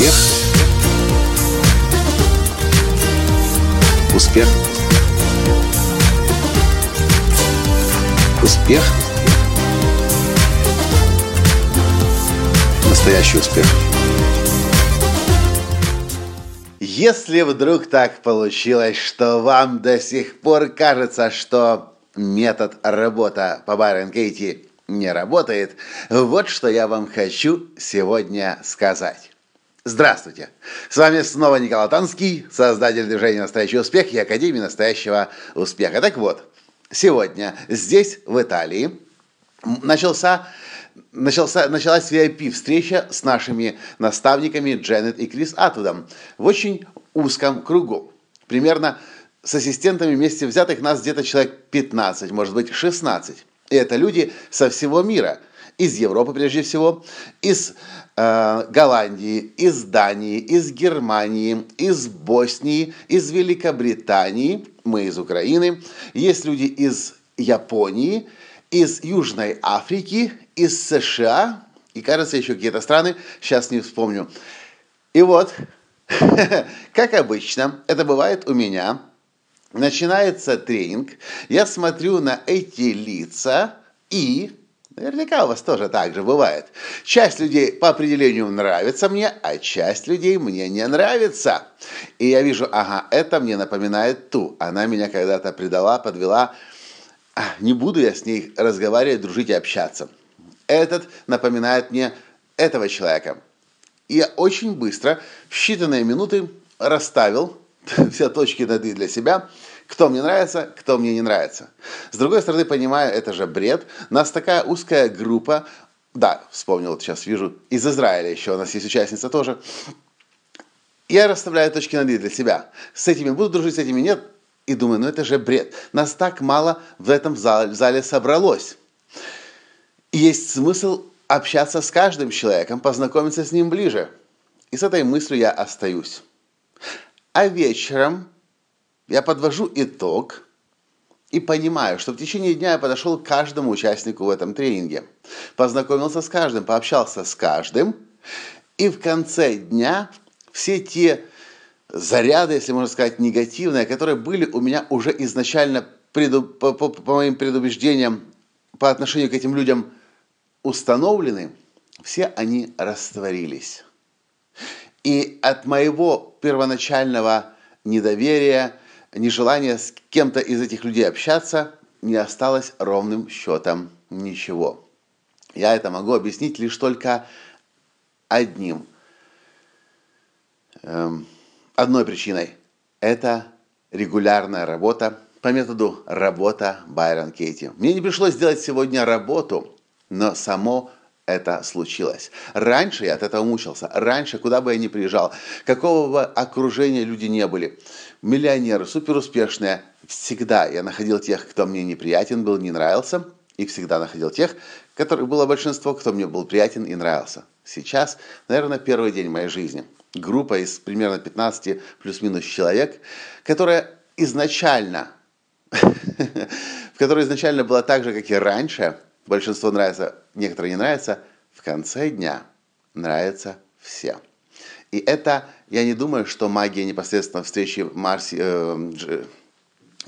Успех. Успех. Успех. Настоящий успех. Если вдруг так получилось, что вам до сих пор кажется, что метод работа по Байрон Кейти не работает, вот что я вам хочу сегодня сказать. Здравствуйте! С вами снова Николай Танский, создатель движения «Настоящий успех» и Академии настоящего успеха. Так вот, сегодня здесь, в Италии, начался, начался, началась VIP-встреча с нашими наставниками Дженнет и Крис Атудом в очень узком кругу. Примерно с ассистентами вместе взятых нас где-то человек 15, может быть 16. И это люди со всего мира. Из Европы прежде всего, из э, Голландии, из Дании, из Германии, из Боснии, из Великобритании, мы из Украины. Есть люди из Японии, из Южной Африки, из США. И, кажется, еще какие-то страны, сейчас не вспомню. И вот, как обычно, это бывает у меня – начинается тренинг, я смотрю на эти лица и Наверняка у вас тоже так же бывает. Часть людей по определению нравится мне, а часть людей мне не нравится. И я вижу, ага, это мне напоминает ту. Она меня когда-то предала, подвела. А, не буду я с ней разговаривать, дружить и общаться. Этот напоминает мне этого человека. И я очень быстро, в считанные минуты, расставил все точки над «и» для себя, кто мне нравится, кто мне не нравится. С другой стороны, понимаю, это же бред. Нас такая узкая группа, да, вспомнил, вот сейчас вижу, из Израиля еще у нас есть участница тоже. Я расставляю точки над «и» для себя. С этими буду дружить, с этими нет. И думаю, ну это же бред. Нас так мало в этом зале, собралось. Есть смысл общаться с каждым человеком, познакомиться с ним ближе. И с этой мыслью я остаюсь. А вечером я подвожу итог и понимаю, что в течение дня я подошел к каждому участнику в этом тренинге. Познакомился с каждым, пообщался с каждым. И в конце дня все те заряды, если можно сказать, негативные, которые были у меня уже изначально преду, по, по, по моим предубеждениям по отношению к этим людям установлены, все они растворились. И от моего первоначального недоверия, нежелания с кем-то из этих людей общаться не осталось ровным счетом ничего. Я это могу объяснить лишь только одним, эм, одной причиной. Это регулярная работа по методу работа Байрон Кейти. Мне не пришлось сделать сегодня работу, но само это случилось. Раньше я от этого мучился. Раньше, куда бы я ни приезжал, какого бы окружения люди не были, миллионеры, суперуспешные, всегда я находил тех, кто мне неприятен был, не нравился, и всегда находил тех, которых было большинство, кто мне был приятен и нравился. Сейчас, наверное, первый день моей жизни. Группа из примерно 15 плюс-минус человек, которая изначально, в которой изначально была так же, как и раньше – большинство нравится, некоторые не нравятся, в конце дня нравятся все. И это, я не думаю, что магия непосредственно встречи Марси, э, Дж,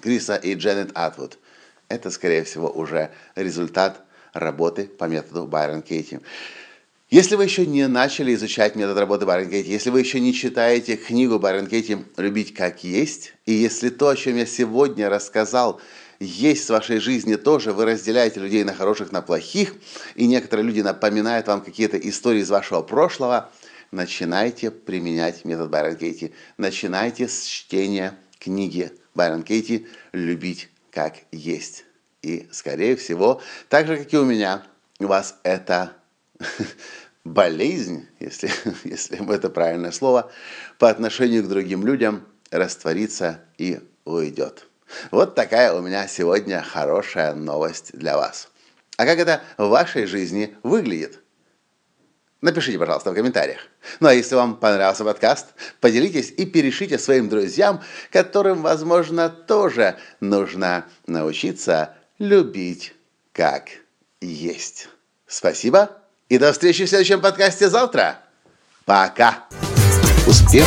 Криса и Дженнет Атвуд. Это, скорее всего, уже результат работы по методу Байрон Кейти. Если вы еще не начали изучать метод работы Байрон Кейти, если вы еще не читаете книгу Байрон Кейти «Любить как есть», и если то, о чем я сегодня рассказал, есть в вашей жизни тоже, вы разделяете людей на хороших, на плохих, и некоторые люди напоминают вам какие-то истории из вашего прошлого, начинайте применять метод Байрон Кейти. Начинайте с чтения книги Байрон Кейти «Любить как есть». И, скорее всего, так же, как и у меня, у вас это болезнь, если, если это правильное слово, по отношению к другим людям растворится и уйдет. Вот такая у меня сегодня хорошая новость для вас. А как это в вашей жизни выглядит? Напишите, пожалуйста, в комментариях. Ну а если вам понравился подкаст, поделитесь и перешите своим друзьям, которым, возможно, тоже нужно научиться любить как есть. Спасибо и до встречи в следующем подкасте завтра. Пока! Успех.